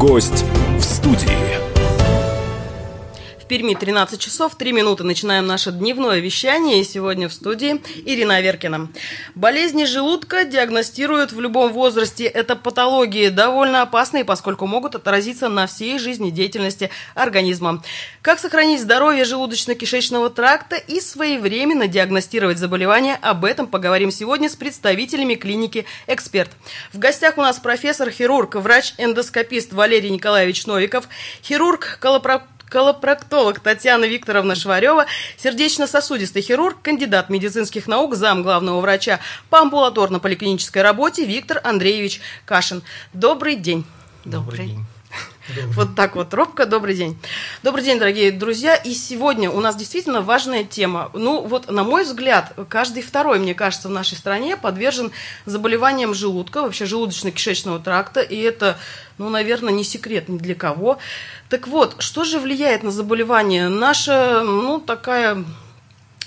Гость в студии. Перми 13 часов 3 минуты. Начинаем наше дневное вещание. И сегодня в студии Ирина Аверкина. Болезни желудка диагностируют в любом возрасте. Это патологии довольно опасные, поскольку могут отразиться на всей жизнедеятельности организма. Как сохранить здоровье желудочно-кишечного тракта и своевременно диагностировать заболевания? Об этом поговорим сегодня с представителями клиники «Эксперт». В гостях у нас профессор-хирург, врач-эндоскопист Валерий Николаевич Новиков, хирург, колопроктолог, Татьяна Викторовна Шварева, сердечно-сосудистый хирург, кандидат медицинских наук, зам главного врача по амбулаторно-поликлинической работе Виктор Андреевич Кашин. Добрый день. Добрый, Добрый день. Вот так вот, робко, добрый день. Добрый день, дорогие друзья. И сегодня у нас действительно важная тема. Ну, вот, на мой взгляд, каждый второй, мне кажется, в нашей стране подвержен заболеваниям желудка, вообще желудочно-кишечного тракта. И это, ну, наверное, не секрет ни для кого. Так вот, что же влияет на заболевание? Наша, ну, такая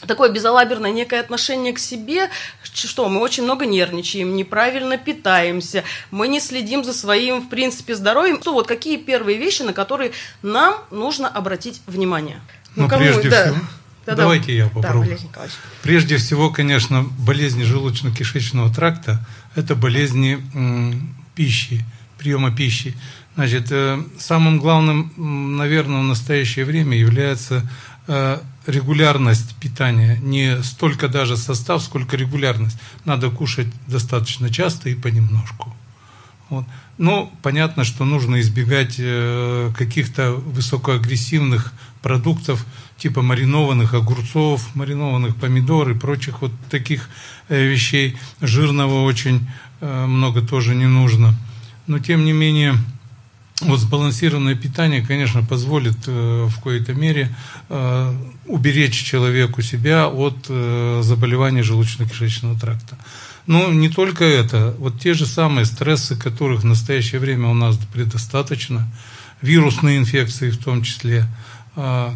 такое безалаберное некое отношение к себе, что мы очень много нервничаем, неправильно питаемся, мы не следим за своим, в принципе, здоровьем. Что вот какие первые вещи, на которые нам нужно обратить внимание? Ну, ну кому, прежде да. всего, да, давайте я попробую. Да, прежде всего, конечно, болезни желудочно-кишечного тракта – это болезни м, пищи, приема пищи. Значит, э, самым главным, наверное, в настоящее время является э, регулярность питания, не столько даже состав, сколько регулярность. Надо кушать достаточно часто и понемножку. Вот. Ну, понятно, что нужно избегать э, каких-то высокоагрессивных продуктов, типа маринованных огурцов, маринованных помидор и прочих вот таких э, вещей. Жирного очень э, много тоже не нужно. Но, тем не менее, вот сбалансированное питание, конечно, позволит э, в какой-то мере э, уберечь человеку себя от э, заболеваний желудочно-кишечного тракта. Но не только это, вот те же самые стрессы, которых в настоящее время у нас предостаточно, вирусные инфекции в том числе,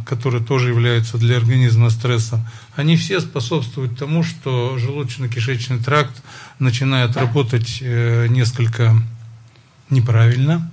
которые тоже являются для организма стрессом, они все способствуют тому, что желудочно-кишечный тракт начинает работать несколько неправильно,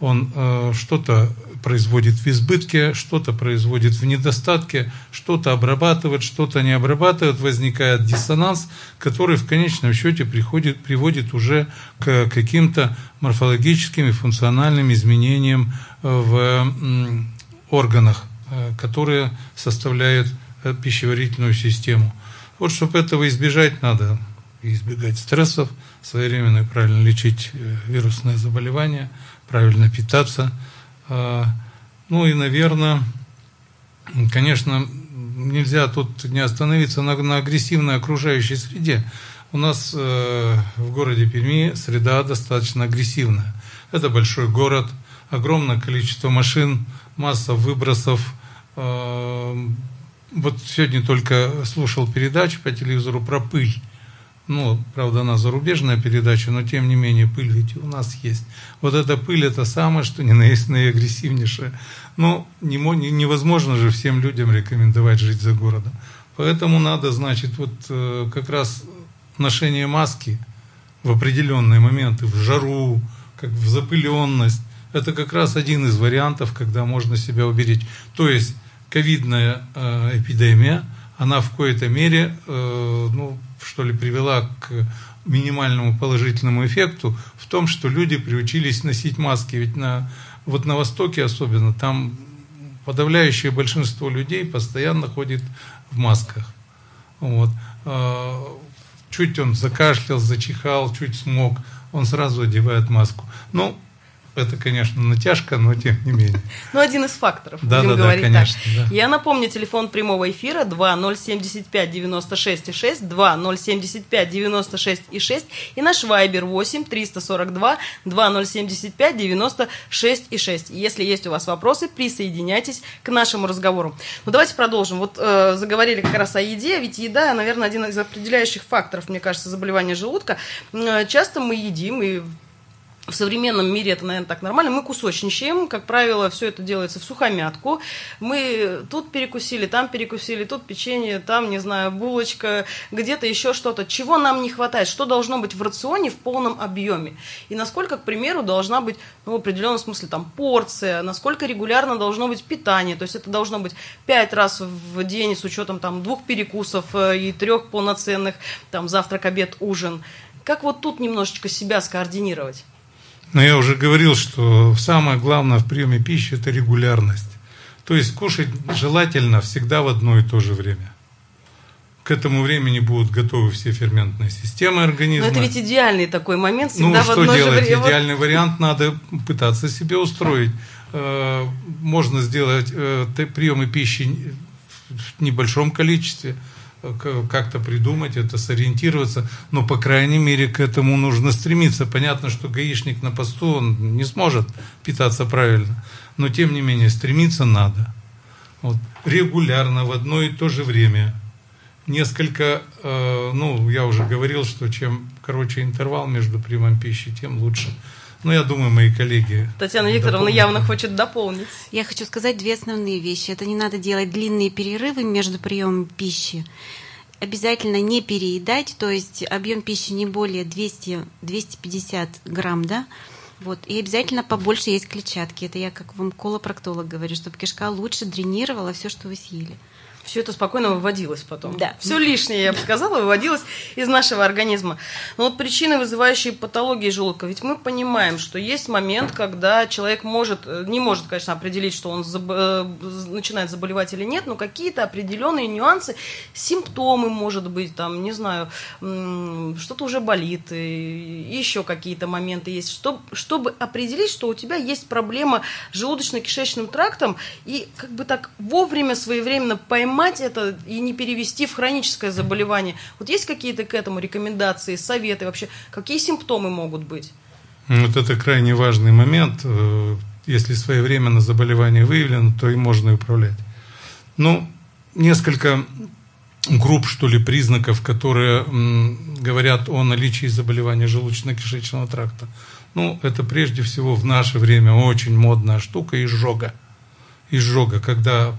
он э, что-то производит в избытке, что-то производит в недостатке, что-то обрабатывает, что-то не обрабатывает, возникает диссонанс, который в конечном счете приходит, приводит уже к каким-то морфологическим и функциональным изменениям э, в органах, э, которые составляют э, пищеварительную систему. Вот чтобы этого избежать, надо избегать стрессов, своевременно и правильно лечить вирусные заболевания – правильно питаться. А, ну и, наверное, конечно, нельзя тут не остановиться на, на агрессивной окружающей среде. У нас э, в городе Перми среда достаточно агрессивная. Это большой город, огромное количество машин, масса выбросов. Э, вот сегодня только слушал передачу по телевизору про пыль. Ну, правда, она зарубежная передача, но тем не менее пыль ведь у нас есть. Вот эта пыль это самое, что не на есть наиагрессивнейшее. Но не, невозможно же всем людям рекомендовать жить за городом. Поэтому надо, значит, вот э, как раз ношение маски в определенные моменты, в жару, как в запыленность, это как раз один из вариантов, когда можно себя уберечь. То есть ковидная э, эпидемия, она в какой-то мере, э, ну, что ли, привела к минимальному положительному эффекту в том, что люди приучились носить маски. Ведь на, вот на Востоке особенно, там подавляющее большинство людей постоянно ходит в масках. Вот. А, чуть он закашлял, зачихал, чуть смог, он сразу одевает маску. Ну, это, конечно, натяжка, но тем не менее. Ну, один из факторов, да, будем да, говорить да, конечно, так. Да. Я напомню, телефон прямого эфира 2075 96 6, 2075 96 и 6 и наш вайбер 8 342 2075 96 и 6. Если есть у вас вопросы, присоединяйтесь к нашему разговору. Ну, давайте продолжим. Вот э, заговорили как раз о еде, ведь еда, наверное, один из определяющих факторов, мне кажется, заболевания желудка. Э, часто мы едим и в современном мире это, наверное, так нормально. Мы кусочничаем, как правило, все это делается в сухомятку. Мы тут перекусили, там перекусили, тут печенье, там, не знаю, булочка, где-то еще что-то. Чего нам не хватает? Что должно быть в рационе в полном объеме? И насколько, к примеру, должна быть, ну, в определенном смысле, там, порция, насколько регулярно должно быть питание. То есть это должно быть пять раз в день с учетом там двух перекусов э, и трех полноценных, там, завтрак, обед, ужин. Как вот тут немножечко себя скоординировать? Но я уже говорил, что самое главное в приеме пищи – это регулярность. То есть кушать желательно всегда в одно и то же время. К этому времени будут готовы все ферментные системы организма. Но это ведь идеальный такой момент, всегда ну, в одно что делать? же время. Идеальный вариант надо пытаться себе устроить. Э, можно сделать э, приемы пищи в небольшом количестве – как-то придумать это, сориентироваться, но, по крайней мере, к этому нужно стремиться. Понятно, что гаишник на посту, он не сможет питаться правильно, но, тем не менее, стремиться надо. Вот. Регулярно, в одно и то же время. Несколько, э, ну, я уже говорил, что чем короче интервал между приемом пищи, тем лучше. Ну, я думаю, мои коллеги... Татьяна Викторовна дополнят. явно хочет дополнить. Я хочу сказать две основные вещи. Это не надо делать длинные перерывы между приемом пищи. Обязательно не переедать, то есть объем пищи не более 200-250 грамм, да, вот. И обязательно побольше есть клетчатки. Это я как вам колопроктолог говорю, чтобы кишка лучше дренировала все, что вы съели все это спокойно выводилось потом. Да. Все лишнее, я бы сказала, выводилось из нашего организма. Но вот причины, вызывающие патологии желудка, ведь мы понимаем, что есть момент, когда человек может, э, не может, конечно, определить, что он заб... Э, начинает заболевать или нет, но какие-то определенные нюансы, симптомы, может быть, там, не знаю, что-то уже болит, и еще какие-то моменты есть, чтобы, чтобы определить, что у тебя есть проблема с желудочно-кишечным трактом, и как бы так вовремя, своевременно поймать поймать это и не перевести в хроническое заболевание. Вот есть какие-то к этому рекомендации, советы вообще? Какие симптомы могут быть? Вот это крайне важный момент. Э, если своевременно заболевание выявлено, то и можно управлять. Ну, несколько групп, что ли, признаков, которые говорят о наличии заболевания желудочно-кишечного тракта. Ну, это прежде всего в наше время очень модная штука – изжога. Изжога, когда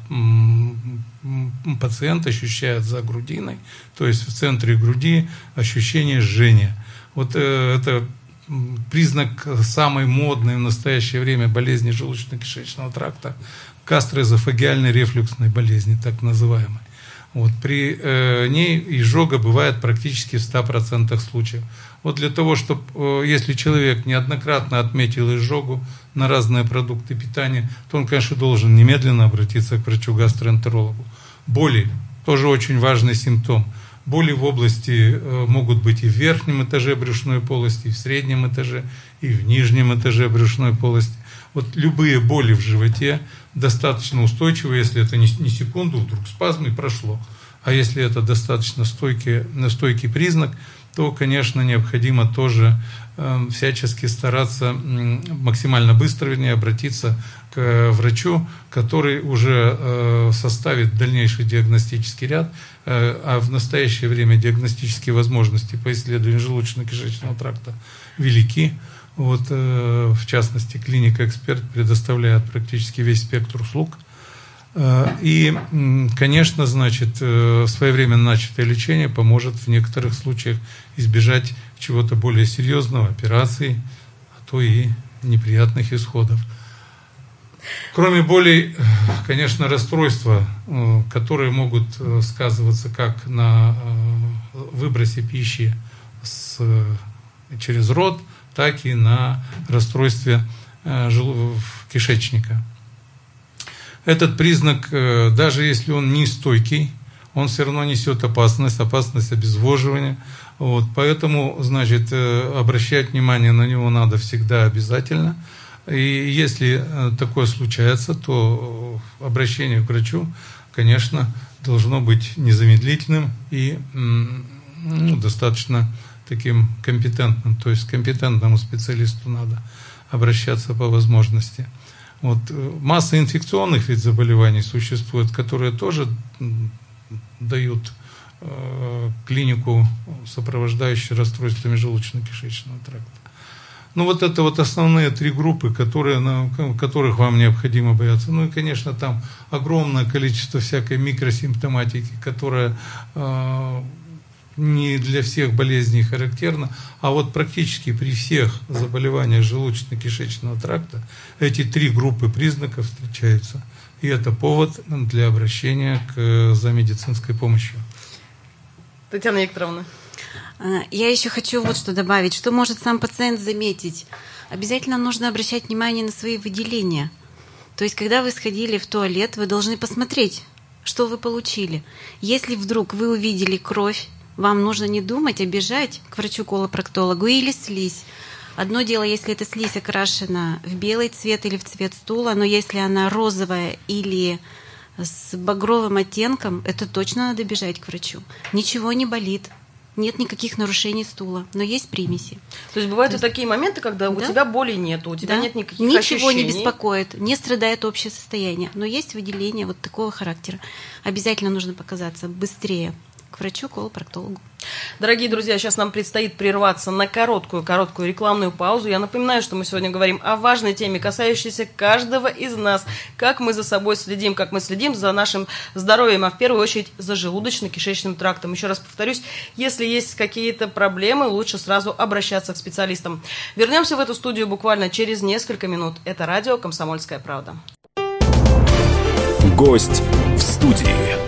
пациент ощущает за грудиной, то есть в центре груди ощущение жжения. Вот э, это признак самой модной в настоящее время болезни желудочно-кишечного тракта, гастроэзофагиальной рефлюксной болезни, так называемой. Вот, при э, ней изжога бывает практически в 100% случаев. Вот для того, чтобы, э, если человек неоднократно отметил изжогу на разные продукты питания, то он, конечно, должен немедленно обратиться к врачу-гастроэнтерологу. Боли – тоже очень важный симптом. Боли в области э, могут быть и в верхнем этаже брюшной полости, и в среднем этаже, и в нижнем этаже брюшной полости. Вот любые боли в животе достаточно устойчивы, если это не, не секунду, вдруг спазм и прошло. А если это достаточно стойкий, стойкий признак, то, конечно, необходимо тоже всячески стараться э, максимально быстро, вернее, обратиться к врачу, который уже э, составит дальнейший диагностический ряд, э, а в настоящее время диагностические возможности по исследованию желудочно-кишечного тракта велики. Вот, э, в частности, клиника «Эксперт» предоставляет практически весь спектр услуг. Э, и, конечно, значит, э, своевременно начатое лечение поможет в некоторых случаях избежать чего-то более серьезного, операций, а то и неприятных исходов. Кроме болей, конечно, расстройства, которые могут сказываться как на выбросе пищи с, через рот – так и на расстройстве э, кишечника. Этот признак, э, даже если он не стойкий, он все равно несет опасность, опасность обезвоживания. Вот, поэтому, значит, э, обращать внимание на него надо всегда обязательно. И если такое случается, то обращение к врачу, конечно, должно быть незамедлительным и ну, достаточно таким компетентным, то есть компетентному специалисту надо обращаться по возможности. Вот э, масса инфекционных ведь заболеваний существует, которые тоже дают э, клинику, сопровождающую расстройствами желудочно-кишечного тракта. Ну, вот это вот основные три группы, которые, на, которых вам необходимо бояться. Ну, и, конечно, там огромное количество всякой микросимптоматики, которая э, не для всех болезней характерна, а вот практически при всех заболеваниях желудочно-кишечного тракта эти три группы признаков встречаются. И это повод для обращения к, за медицинской помощью. Татьяна Викторовна. А, я еще хочу вот что добавить. Что может сам пациент заметить? Обязательно нужно обращать внимание на свои выделения. То есть, когда вы сходили в туалет, вы должны посмотреть, что вы получили. Если вдруг вы увидели кровь, вам нужно не думать, а бежать к врачу-колопроктологу или слизь. Одно дело, если эта слизь окрашена в белый цвет или в цвет стула, но если она розовая или с багровым оттенком, это точно надо бежать к врачу. Ничего не болит, нет никаких нарушений стула, но есть примеси. То есть бывают То есть... и такие моменты, когда да? у тебя боли нет, у тебя да? нет никаких Ничего ощущений. не беспокоит, не страдает общее состояние, но есть выделение вот такого характера. Обязательно нужно показаться быстрее к врачу-колопроктологу. Дорогие друзья, сейчас нам предстоит прерваться на короткую-короткую рекламную паузу. Я напоминаю, что мы сегодня говорим о важной теме, касающейся каждого из нас. Как мы за собой следим, как мы следим за нашим здоровьем, а в первую очередь за желудочно-кишечным трактом. Еще раз повторюсь, если есть какие-то проблемы, лучше сразу обращаться к специалистам. Вернемся в эту студию буквально через несколько минут. Это радио «Комсомольская правда». Гость в студии.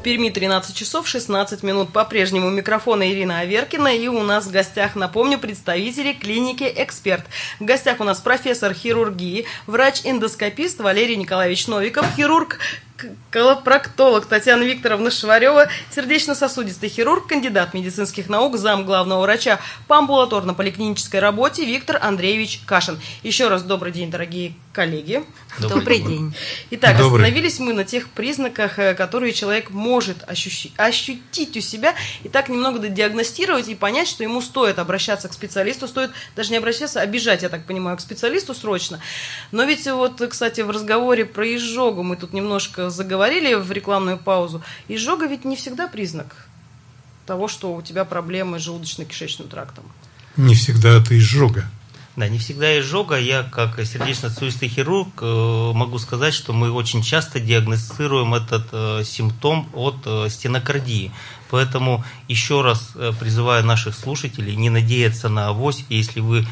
В Перми 13 часов 16 минут. По-прежнему микрофона Ирина Аверкина. И у нас в гостях, напомню, представители клиники «Эксперт». В гостях у нас профессор хирургии, врач-эндоскопист Валерий Николаевич Новиков, хирург колопроктолог Татьяна Викторовна Шварева, сердечно-сосудистый хирург, кандидат медицинских наук, зам главного врача по амбулаторно-поликлинической работе Виктор Андреевич Кашин. Еще раз добрый день, дорогие коллеги. Добрый, добрый день. Итак, добрый. остановились мы на тех признаках, э, которые человек может ощущить, ощутить у себя, и так немного диагностировать и понять, что ему стоит обращаться к специалисту, стоит даже не обращаться, а бежать, я так понимаю, к специалисту срочно. Но ведь вот, кстати, в разговоре про изжогу мы тут немножко заговорили в рекламную паузу, изжога ведь не всегда признак того, что у тебя проблемы с желудочно-кишечным трактом. Не всегда это изжога. Да, не всегда изжога. Я, как сердечно-сосудистый хирург, э, могу сказать, что мы очень часто диагностируем этот э, симптом от э, стенокардии. Поэтому еще раз призываю наших слушателей не надеяться на авось, если вы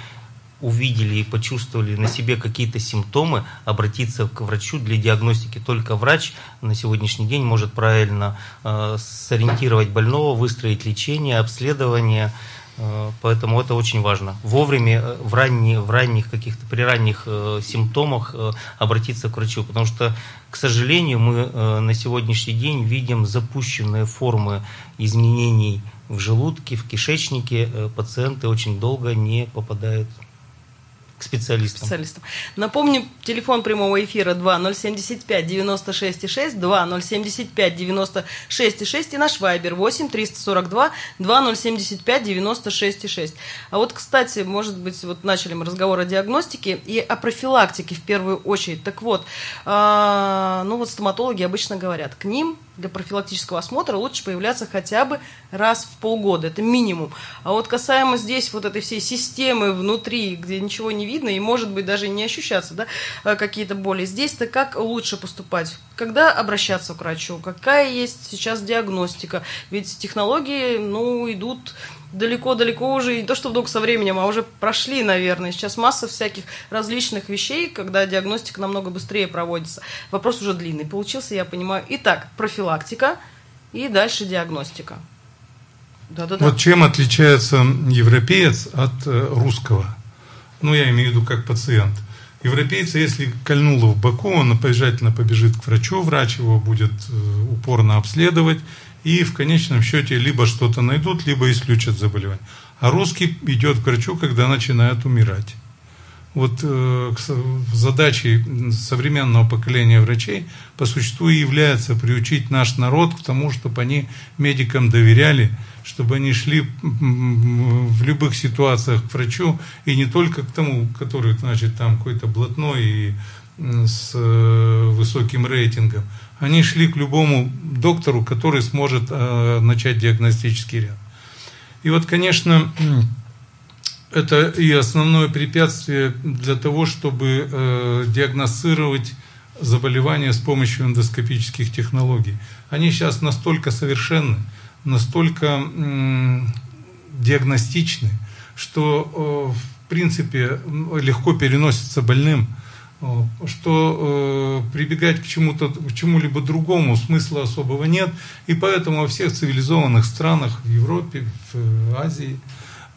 увидели и почувствовали на себе какие-то симптомы, обратиться к врачу для диагностики. Только врач на сегодняшний день может правильно э, сориентировать больного, выстроить лечение, обследование. Э, поэтому это очень важно. Вовремя, э, в, ранние, в ранних каких-то, при ранних э, симптомах э, обратиться к врачу. Потому что, к сожалению, мы э, на сегодняшний день видим запущенные формы изменений в желудке, в кишечнике. Э, пациенты очень долго не попадают к специалистам. специалистам. Напомню, телефон прямого эфира 2075 96 6, 2075 96 6 и наш вайбер 8 342 2075 96 6. А вот, кстати, может быть, вот начали мы разговор о диагностике и о профилактике в первую очередь. Так вот, э, ну вот стоматологи обычно говорят, к ним для профилактического осмотра лучше появляться хотя бы раз в полгода. Это минимум. А вот касаемо здесь вот этой всей системы внутри, где ничего не видно и, может быть, даже не ощущаться да, э, какие-то боли, здесь-то как лучше поступать? Когда обращаться к врачу? Какая есть сейчас диагностика? Ведь технологии, ну, идут далеко-далеко уже, не то что вдруг со временем, а уже прошли, наверное. Сейчас масса всяких различных вещей, когда диагностика намного быстрее проводится. Вопрос уже длинный получился, я понимаю. Итак, профилактика и дальше диагностика. Да-да-да. Вот чем отличается европеец от э, русского? Ну, я имею в виду как пациент. Европейца, если кольнуло в боку, он обязательно побежит к врачу, врач его будет э, упорно обследовать, и в конечном счете либо что-то найдут, либо исключат заболевание. А русский идет к врачу, когда начинает умирать. Вот э, задачей современного поколения врачей по существу и является приучить наш народ к тому, чтобы они медикам доверяли, чтобы они шли в любых ситуациях к врачу, и не только к тому, который, значит, там какой-то блатной и с э, высоким рейтингом, они шли к любому доктору, который сможет э, начать диагностический ряд. И вот, конечно, это и основное препятствие для того, чтобы э, диагностировать заболевания с помощью эндоскопических технологий. Они сейчас настолько совершенны, настолько диагностичны, что э, в принципе легко переносится больным, что э, прибегать к чему-то, к чему-либо другому смысла особого нет, и поэтому во всех цивилизованных странах, в Европе, в Азии,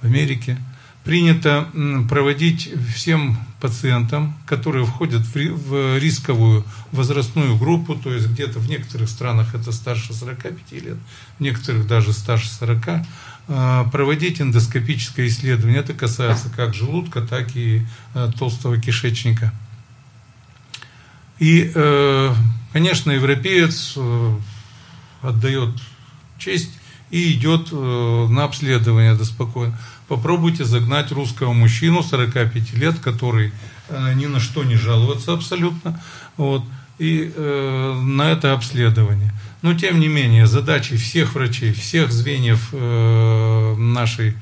в Америке – принято проводить всем пациентам, которые входят в рисковую возрастную группу, то есть где-то в некоторых странах это старше 45 лет, в некоторых даже старше 40, а, проводить эндоскопическое исследование. Это касается как желудка, так и толстого кишечника. И, э, конечно, европеец э, отдает честь и идет э, на обследование спокойно. Попробуйте загнать русского мужчину 45 лет, который ни на что не жалуется абсолютно, вот, и э, на это обследование. Но тем не менее, задачей всех врачей, всех звеньев э, нашей,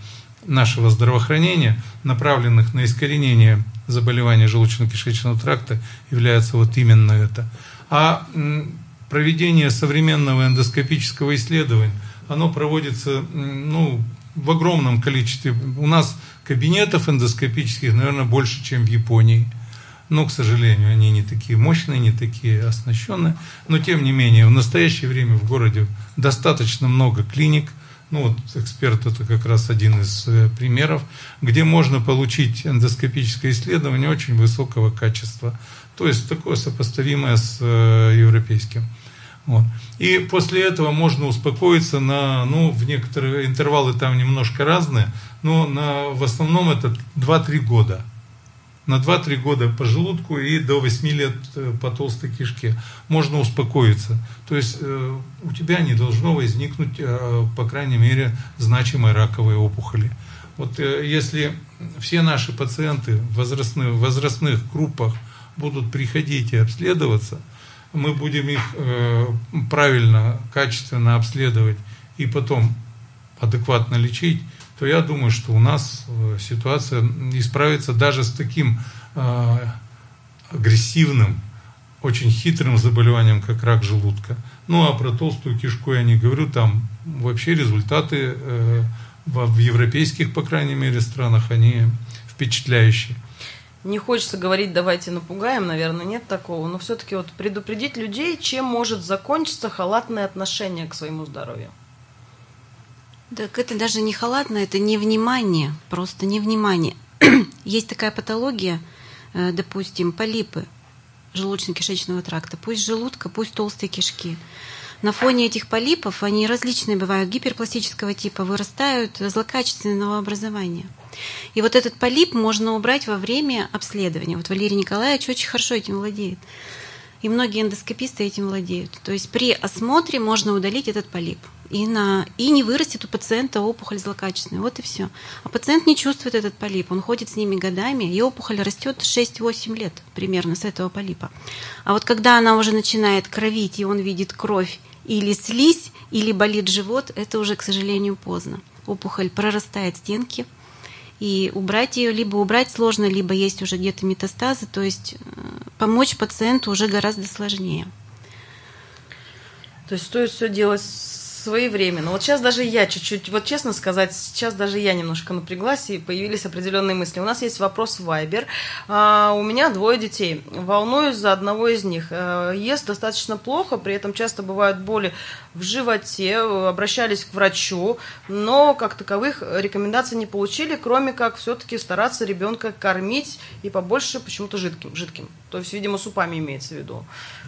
нашего здравоохранения, направленных на искоренение заболеваний желудочно-кишечного тракта, является вот именно это. А проведение современного эндоскопического исследования – оно проводится ну, в огромном количестве. У нас кабинетов эндоскопических, наверное, больше, чем в Японии. Но, к сожалению, они не такие мощные, не такие оснащенные. Но, тем не менее, в настоящее время в городе достаточно много клиник. Ну, вот эксперт это как раз один из э, примеров, где можно получить эндоскопическое исследование очень высокого качества. То есть такое сопоставимое с э, европейским. Вот. И после этого можно успокоиться на, ну, в некоторые интервалы там немножко разные, но на, в основном это 2-3 года. На 2-3 года по желудку и до 8 лет э, по толстой кишке можно успокоиться. То есть э, у тебя не должно возникнуть, э, по крайней мере, значимой раковой опухоли. Вот если все наши пациенты в возрастных, в возрастных группах будут приходить и обследоваться – мы будем их правильно, качественно обследовать и потом адекватно лечить, то я думаю, что у нас э, ситуация исправится даже с таким э, агрессивным, очень хитрым заболеванием, как рак желудка. Ну а про толстую кишку я не говорю, там вообще результаты в европейских, по крайней мере, странах, они впечатляющие. Не хочется говорить, давайте напугаем, наверное, нет такого, но все-таки вот предупредить людей, чем может закончиться халатное отношение к своему здоровью. Так это даже не халатное, это невнимание, просто невнимание. Есть такая патология, э, допустим, полипы желудочно-кишечного тракта, пусть желудка, пусть толстые кишки. На фоне этих полипов, они различные бывают, гиперпластического типа, вырастают злокачественного образования – и вот этот полип можно убрать во время обследования. Вот Валерий Николаевич очень хорошо этим владеет. И многие эндоскописты этим владеют. То есть при осмотре можно удалить этот полип. И, на, и не вырастет у пациента опухоль злокачественная. Вот и все. А пациент не чувствует этот полип. Он ходит с ними годами, и опухоль растет 6-8 лет примерно с этого полипа. А вот когда она уже начинает кровить, и он видит кровь или слизь, или болит живот, это уже, к сожалению, поздно. Опухоль прорастает стенки, и убрать ее либо убрать сложно, либо есть уже где-то метастазы, то есть э, помочь пациенту уже гораздо сложнее. То есть стоит все делать своевременно. Вот сейчас даже я чуть-чуть, вот честно сказать, сейчас даже я немножко напряглась и появились определенные мысли. У нас есть вопрос в Viber. А, у меня двое детей. Волнуюсь за одного из них. А, ест достаточно плохо, при этом часто бывают боли в животе. Обращались к врачу, но как таковых рекомендаций не получили, кроме как все-таки стараться ребенка кормить и побольше почему-то жидким. жидким. То есть, видимо, супами имеется в виду.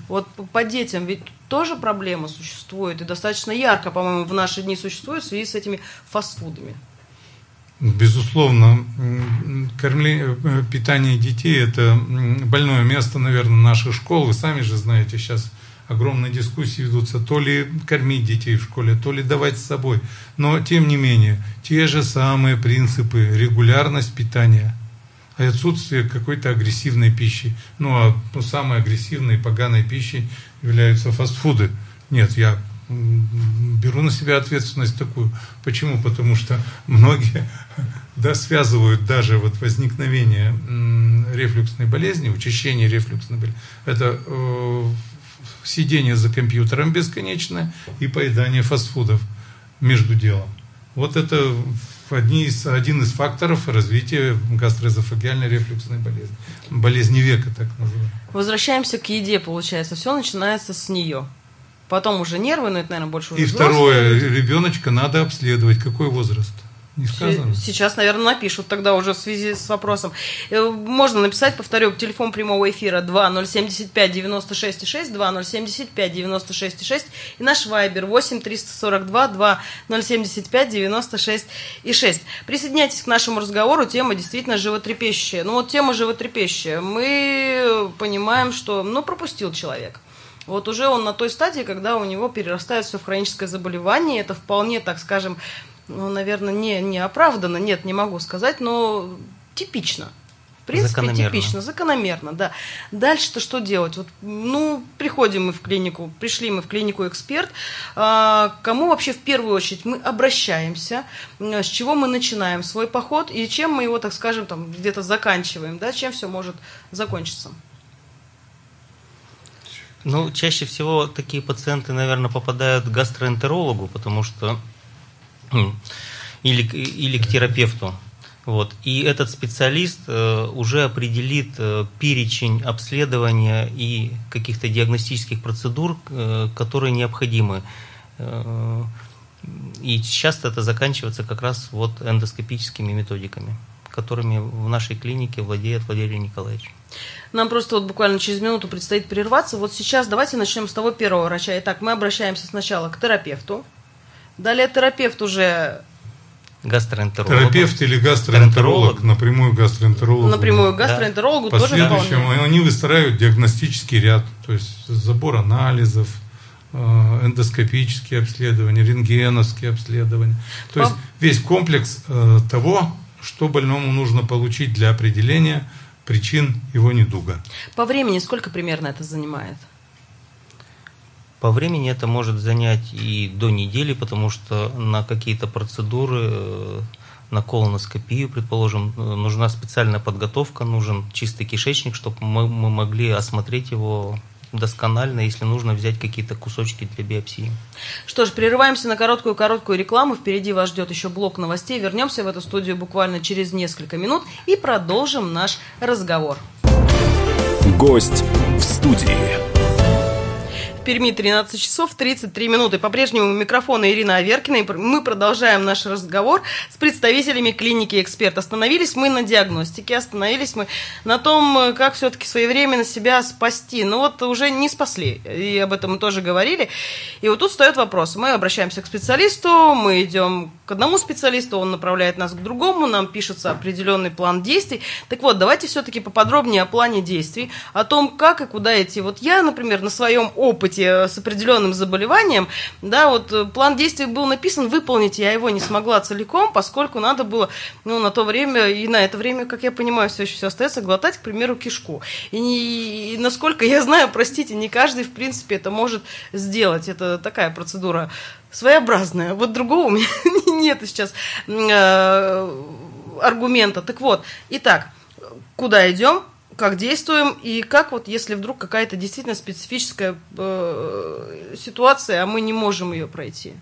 Вот по детям ведь тоже проблема существует, и достаточно ярко, по-моему, в наши дни существует в связи с этими фастфудами. Безусловно, кормление, э, питание детей – это больное место, наверное, наших школ. Вы сами же знаете, сейчас огромные дискуссии ведутся, то ли кормить детей в школе, то ли давать с собой. Но, тем не менее, те же самые принципы, регулярность питания – и отсутствие какой-то агрессивной пищи. Ну, а ну, самой агрессивной, поганой пищей являются фастфуды. Нет, я беру на себя ответственность такую. Почему? Потому что многие да, связывают даже вот возникновение рефлюксной болезни, учащение рефлюксной болезни. Это э, сидение за компьютером бесконечное и поедание фастфудов между делом. Вот это одни из, один из факторов развития гастроэзофагиальной рефлюксной болезни. Болезни века, так называемая. Возвращаемся к еде, получается. Все начинается с нее. Потом уже нервы, но это, наверное, больше уже И второе, ребеночка надо обследовать. Какой возраст? Не сказано. Сейчас, наверное, напишут тогда уже в связи с вопросом. Э, можно написать, повторю, телефон прямого эфира 2075 96 6, 2075 96 6 и наш вайбер 8 342 2075 96 и 6. Присоединяйтесь к нашему разговору, тема действительно животрепещущая. Ну вот тема животрепещущая. Мы понимаем, что, ну, пропустил человек. Вот уже он на той стадии, когда у него перерастает все в хроническое заболевание, это вполне, так скажем, ну, наверное, не, не оправданно, нет, не могу сказать, но типично. В принципе, закономерно. типично, закономерно, да. Дальше-то что делать? Вот, ну, приходим мы в клинику, пришли мы в клинику эксперт. А, кому вообще в первую очередь мы обращаемся, с чего мы начинаем свой поход и чем мы его, так скажем, там где-то заканчиваем, да, чем все может закончиться? Ну, чаще всего такие пациенты, наверное, попадают к гастроэнтерологу, потому что или, или к терапевту. Вот. И этот специалист э, уже определит э, перечень обследования и каких-то диагностических процедур, э, которые необходимы. И часто это заканчивается как раз вот эндоскопическими методиками, которыми в нашей клинике владеет Валерий Николаевич. Нам просто вот буквально через минуту предстоит прерваться. Вот сейчас давайте начнем с того первого врача. Итак, мы обращаемся сначала к терапевту, Далее терапевт уже гастроэнтеролог. Терапевт или гастроэнтеролог, напрямую гастроэнтерологу. Напрямую гастроэнтерологу да. тоже Последующем они выстраивают диагностический ряд, то есть забор анализов, э, эндоскопические обследования, рентгеновские обследования. То По... есть весь комплекс э, того, что больному нужно получить для определения причин его недуга. По времени сколько примерно это занимает? По времени это может занять и до недели, потому что на какие-то процедуры, э, на колоноскопию, предположим, э, нужна специальная подготовка, нужен чистый кишечник, чтобы мы, мы могли осмотреть его досконально, если нужно взять какие-то кусочки для биопсии. Что ж, прерываемся на короткую-короткую рекламу. Впереди вас ждет еще блок новостей. Вернемся в эту студию буквально через несколько минут и продолжим наш разговор. Гость в студии. В Перми 13 часов 33 минуты. По-прежнему у микрофона Ирина Аверкина. И мы продолжаем наш разговор с представителями клиники «Эксперт». Остановились мы на диагностике, остановились мы на том, как все-таки своевременно себя спасти. Но вот уже не спасли, и об этом мы тоже говорили. И вот тут встает вопрос. Мы обращаемся к специалисту, мы идем к одному специалисту, он направляет нас к другому, нам пишется определенный план действий. Так вот, давайте все-таки поподробнее о плане действий, о том, как и куда идти. Вот я, например, на своем опыте опыте э, с определенным заболеванием, да, вот э, план действий был написан, выполнить я его не смогла целиком, поскольку надо было, ну, на то время, и на это время, как я понимаю, все еще все остается, глотать, к примеру, кишку. И, не, и насколько я знаю, простите, не каждый, в принципе, это может сделать. Это такая процедура своеобразная. Вот другого у меня нет сейчас э, аргумента. Так вот, итак, куда идем? Как действуем и как вот, если вдруг какая-то действительно специфическая э, ситуация, а мы не можем ее пройти.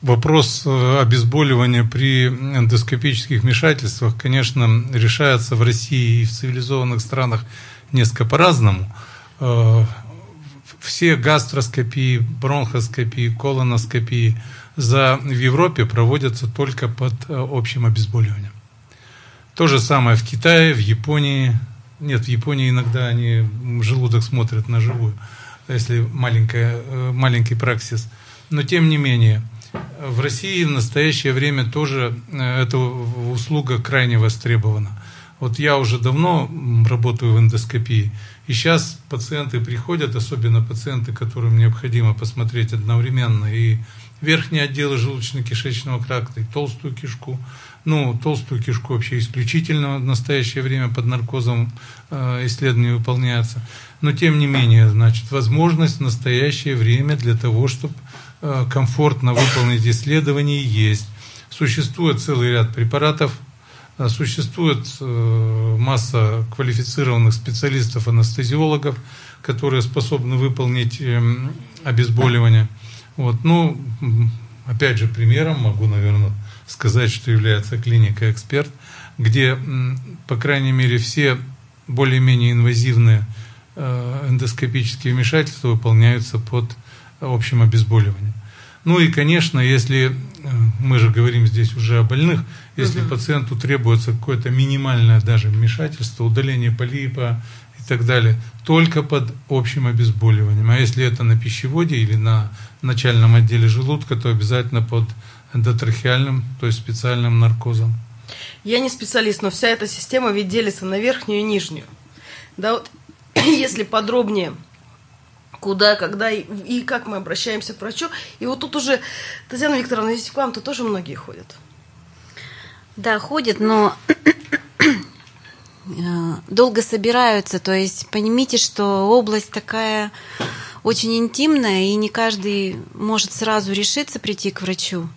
Вопрос э, обезболивания при эндоскопических вмешательствах, конечно, решается в России и в цивилизованных странах несколько по-разному. Э, все гастроскопии, бронхоскопии, колоноскопии за, в Европе проводятся только под э, общим обезболиванием. То же самое в Китае, в Японии. Нет, в Японии иногда они желудок смотрят на живую, если маленькая, э, маленький праксис. Но тем не менее, в России в настоящее время тоже э, эта услуга крайне востребована. Вот я уже давно работаю в эндоскопии, и сейчас пациенты приходят, особенно пациенты, которым необходимо посмотреть одновременно и верхние отделы желудочно-кишечного тракта и толстую кишку. Ну, толстую кишку вообще исключительно в настоящее время под наркозом э, исследования выполняются. Но тем не менее, значит, возможность в настоящее время для того, чтобы э, комфортно выполнить исследование есть. Существует целый ряд препаратов, э, существует э, масса квалифицированных специалистов-анестезиологов, которые способны выполнить эм, обезболивание. Вот. Ну, опять же, примером могу, наверное, сказать, что является клиника «Эксперт», где, по крайней мере, все более-менее инвазивные э, эндоскопические вмешательства выполняются под общим обезболиванием. Ну и, конечно, если э, мы же говорим здесь уже о больных, если угу. пациенту требуется какое-то минимальное даже вмешательство, удаление полипа и так далее, только под общим обезболиванием. А если это на пищеводе или на начальном отделе желудка, то обязательно под эндотрахеальным, то есть специальным наркозом. Я не специалист, но вся эта система ведь делится на верхнюю и нижнюю. Да вот, если подробнее, куда, когда и, и как мы обращаемся к врачу. И вот тут уже, Татьяна Викторовна, здесь к вам-то тоже многие ходят. Да, ходят, но э, долго собираются. То есть поймите, что область такая очень интимная, и не каждый может сразу решиться прийти к врачу.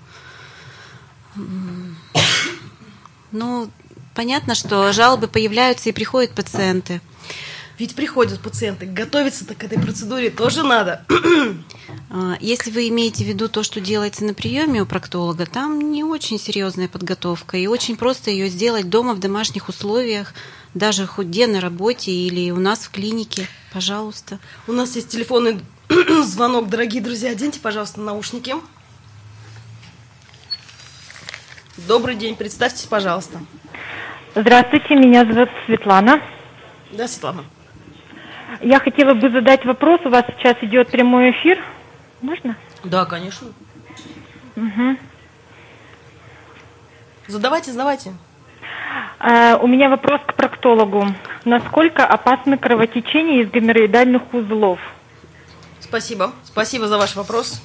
Ну, понятно, что жалобы появляются и приходят пациенты. Ведь приходят пациенты, готовиться-то к этой процедуре тоже надо. А, если вы имеете в виду то, что делается на приеме у проктолога, там не очень серьезная подготовка, и очень просто ее сделать дома в домашних условиях, даже хоть где на работе или у нас в клинике, пожалуйста. У нас есть телефонный звонок, дорогие друзья. Оденьте, пожалуйста, наушники. Добрый день, представьтесь, пожалуйста. Здравствуйте, меня зовут Светлана. Да, Светлана. Я хотела бы задать вопрос. У вас сейчас идет прямой эфир. Можно? Да, конечно. Угу. Задавайте, задавайте. Uh, у меня вопрос к проктологу. Насколько опасны кровотечения из геморроидальных узлов? Спасибо. Спасибо за ваш вопрос.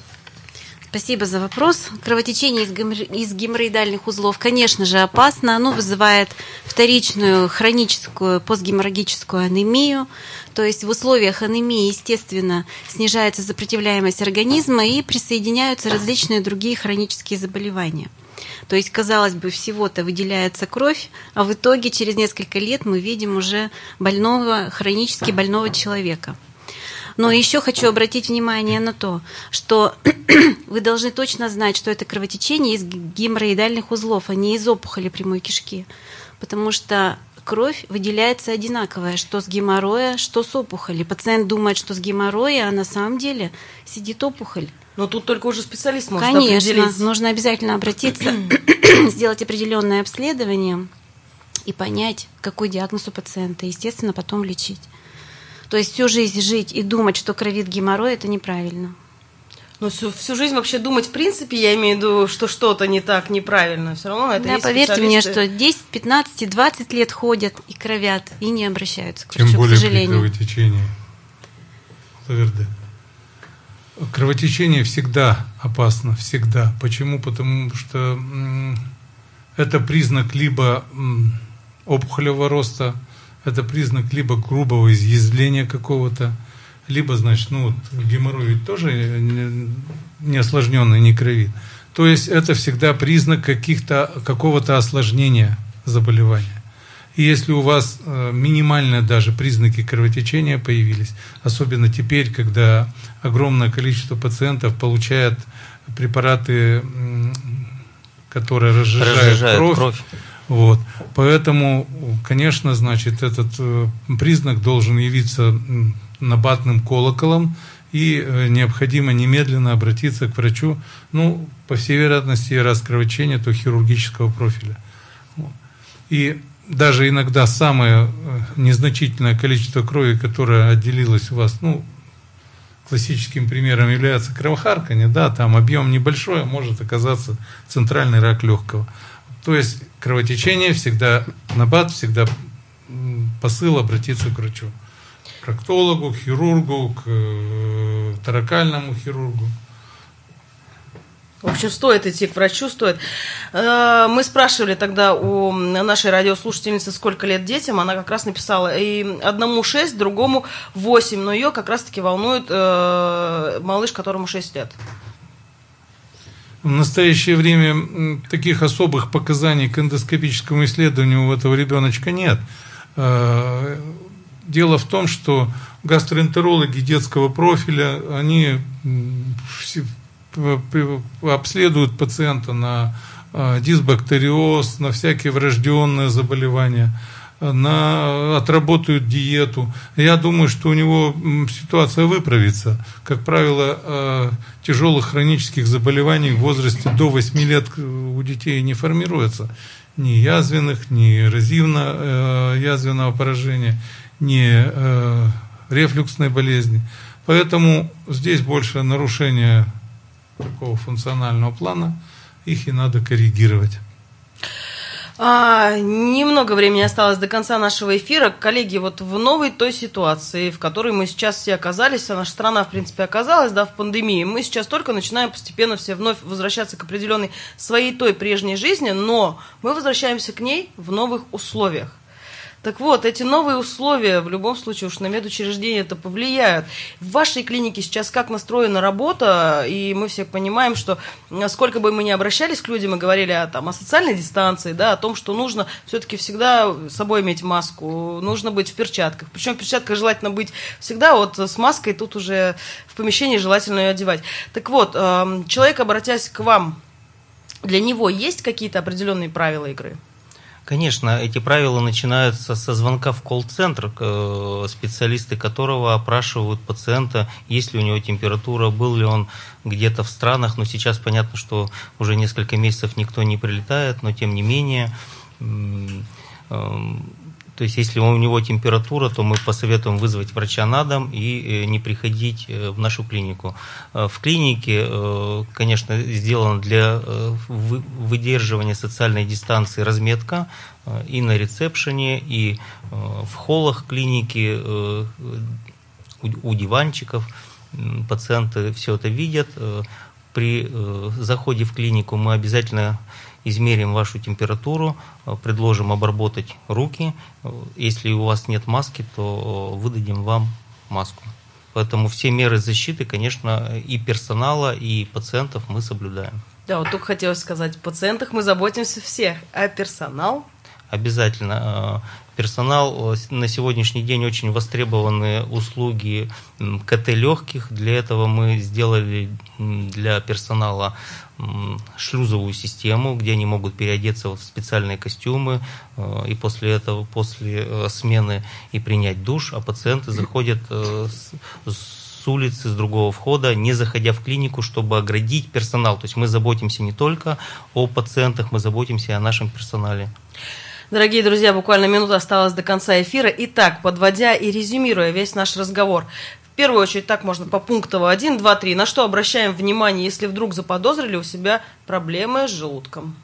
Спасибо за вопрос. Кровотечение из геморроидальных узлов, конечно же, опасно. Оно вызывает вторичную хроническую постгеморрагическую анемию. То есть в условиях анемии, естественно, снижается сопротивляемость организма и присоединяются различные другие хронические заболевания. То есть, казалось бы, всего-то выделяется кровь, а в итоге через несколько лет мы видим уже больного, хронически больного человека – но еще хочу обратить внимание на то, что вы должны точно знать, что это кровотечение из геморроидальных узлов, а не из опухоли прямой кишки. Потому что кровь выделяется одинаковая, что с геморроя, что с опухоли. Пациент думает, что с геморроя, а на самом деле сидит опухоль. Но тут только уже специалист может Конечно, определить. нужно обязательно обратиться, сделать определенное обследование и понять, какой диагноз у пациента, естественно, потом лечить. То есть всю жизнь жить и думать, что кровит геморрой, это неправильно. Но всю, всю жизнь вообще думать, в принципе, я имею в виду, что что-то не так, неправильно. Все равно это да, есть поверьте мне, что 10, 15, 20 лет ходят и кровят, и не обращаются к врачу, Тем более к сожалению. при кровотечении. Лаверде. Кровотечение всегда опасно, всегда. Почему? Потому что это признак либо опухолевого роста, это признак либо грубого изъязвления какого-то, либо, значит, ну, геморрой ведь тоже не осложненный, не кровит. То есть это всегда признак каких-то, какого-то осложнения заболевания. И если у вас э, минимальные даже признаки кровотечения появились, особенно теперь, когда огромное количество пациентов получает препараты, которые разжижают, разжижают кровь, кровь, вот. Поэтому, конечно, значит, этот э, признак должен явиться набатным колоколом, и э, необходимо немедленно обратиться к врачу, ну, по всей вероятности, раз кровотечение, то хирургического профиля. И даже иногда самое э, незначительное количество крови, которое отделилось у вас, ну, классическим примером является кровохарканье, да, там объем небольшой, а может оказаться центральный рак легкого. То есть кровотечение всегда, набат всегда посыл обратиться к врачу. К проктологу, к хирургу, к э, таракальному хирургу. В общем, стоит идти к врачу, стоит. Э, мы спрашивали тогда у нашей радиослушательницы, сколько лет детям. Она как раз написала, и одному 6, другому 8. Но ее как раз-таки волнует э, малыш, которому 6 лет. В настоящее время таких особых показаний к эндоскопическому исследованию у этого ребеночка нет. Э, дело в том, что гастроэнтерологи детского профиля, они обследуют пациента на э, дисбактериоз, на всякие врожденные заболевания, на, отработают диету. Я думаю, что у него ситуация выправится. Как правило, э, тяжелых хронических заболеваний в возрасте до 8 лет у детей не формируется. Ни язвенных, ни эрозивно э, поражения, ни рефлюксной болезни. Поэтому здесь больше нарушение такого функционального плана, их и надо коррегировать. А, немного времени осталось до конца нашего эфира. Коллеги, вот в новой той ситуации, в которой мы сейчас все оказались, а наша страна, в принципе, оказалась, да, в пандемии, мы сейчас только начинаем постепенно все вновь возвращаться к определенной своей той прежней жизни, но мы возвращаемся к ней в новых условиях. Так вот, эти новые условия в любом случае уж на медучреждение это повлияют. В вашей клинике сейчас как настроена работа, и мы все понимаем, что сколько бы мы ни обращались к людям и говорили о, там, о социальной дистанции, да, о том, что нужно все-таки всегда с собой иметь маску, нужно быть в перчатках. Причем в перчатках желательно быть всегда, вот с маской тут уже в помещении желательно ее одевать. Так вот, эм, человек, обратясь к вам, для него есть какие-то определенные правила игры? Конечно, эти правила начинаются со звонка в колл-центр, э, специалисты которого опрашивают пациента, есть ли у него температура, был ли он где-то в странах, но сейчас понятно, что уже несколько месяцев никто не прилетает, но тем не менее эм, то есть, если у него температура, то мы посоветуем вызвать врача на дом и э, не приходить э, в нашу клинику. Э, в клинике, конечно, сделана для выдерживания социальной дистанции разметка и на ресепшене, и в холлах клиники, у диванчиков. Пациенты все это видят. При заходе в клинику мы обязательно измерим вашу температуру, э, предложим обработать руки. Э, если у вас нет маски, то э, выдадим вам маску. Поэтому все меры защиты, конечно, и персонала, и пациентов мы соблюдаем. Да, вот только хотелось сказать, пациентах мы заботимся всех, а персонал? Обязательно. Персонал на сегодняшний день очень востребованы услуги КТ легких. Для этого мы сделали для персонала шлюзовую систему, где они могут переодеться в специальные костюмы э, и после этого, после э, смены и принять душ, а пациенты заходят э, с улицы, с другого входа, не заходя в клинику, чтобы оградить персонал. То есть мы заботимся не только о пациентах, мы заботимся и о нашем персонале. Дорогие друзья, буквально минута осталась до конца эфира. Итак, подводя и резюмируя весь наш разговор, первую очередь так можно по пунктово 1, 2, 3. На что обращаем внимание, если вдруг заподозрили у себя проблемы с желудком?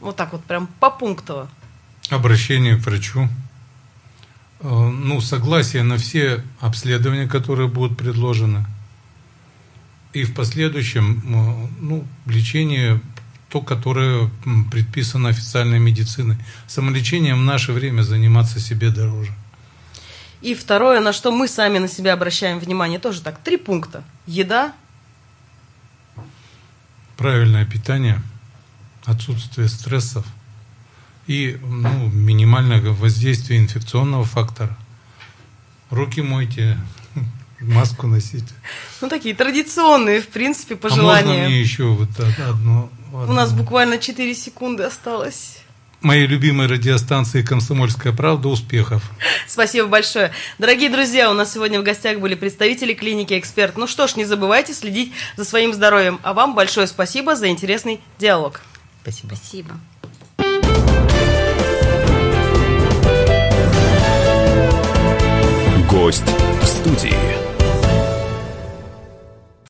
Вот так вот, прям по пунктово. Обращение к врачу. Э, ну, согласие на все обследования, которые будут предложены. И в последующем, э, ну, лечение то, которое предписано официальной медициной. Самолечением в наше время заниматься себе дороже. И второе, на что мы сами на себя обращаем внимание, тоже так, три пункта. Еда. Правильное питание, отсутствие стрессов и ну, минимальное воздействие инфекционного фактора. Руки мойте, маску носите. Ну, такие традиционные, в принципе, пожелания. А можно мне еще вот одно? Одно? У нас буквально 4 секунды осталось моей любимой радиостанции «Комсомольская правда». Успехов! Спасибо большое. Дорогие друзья, у нас сегодня в гостях были представители клиники «Эксперт». Ну что ж, не забывайте следить за своим здоровьем. А вам большое спасибо за интересный диалог. Спасибо. Спасибо. Гость в студии.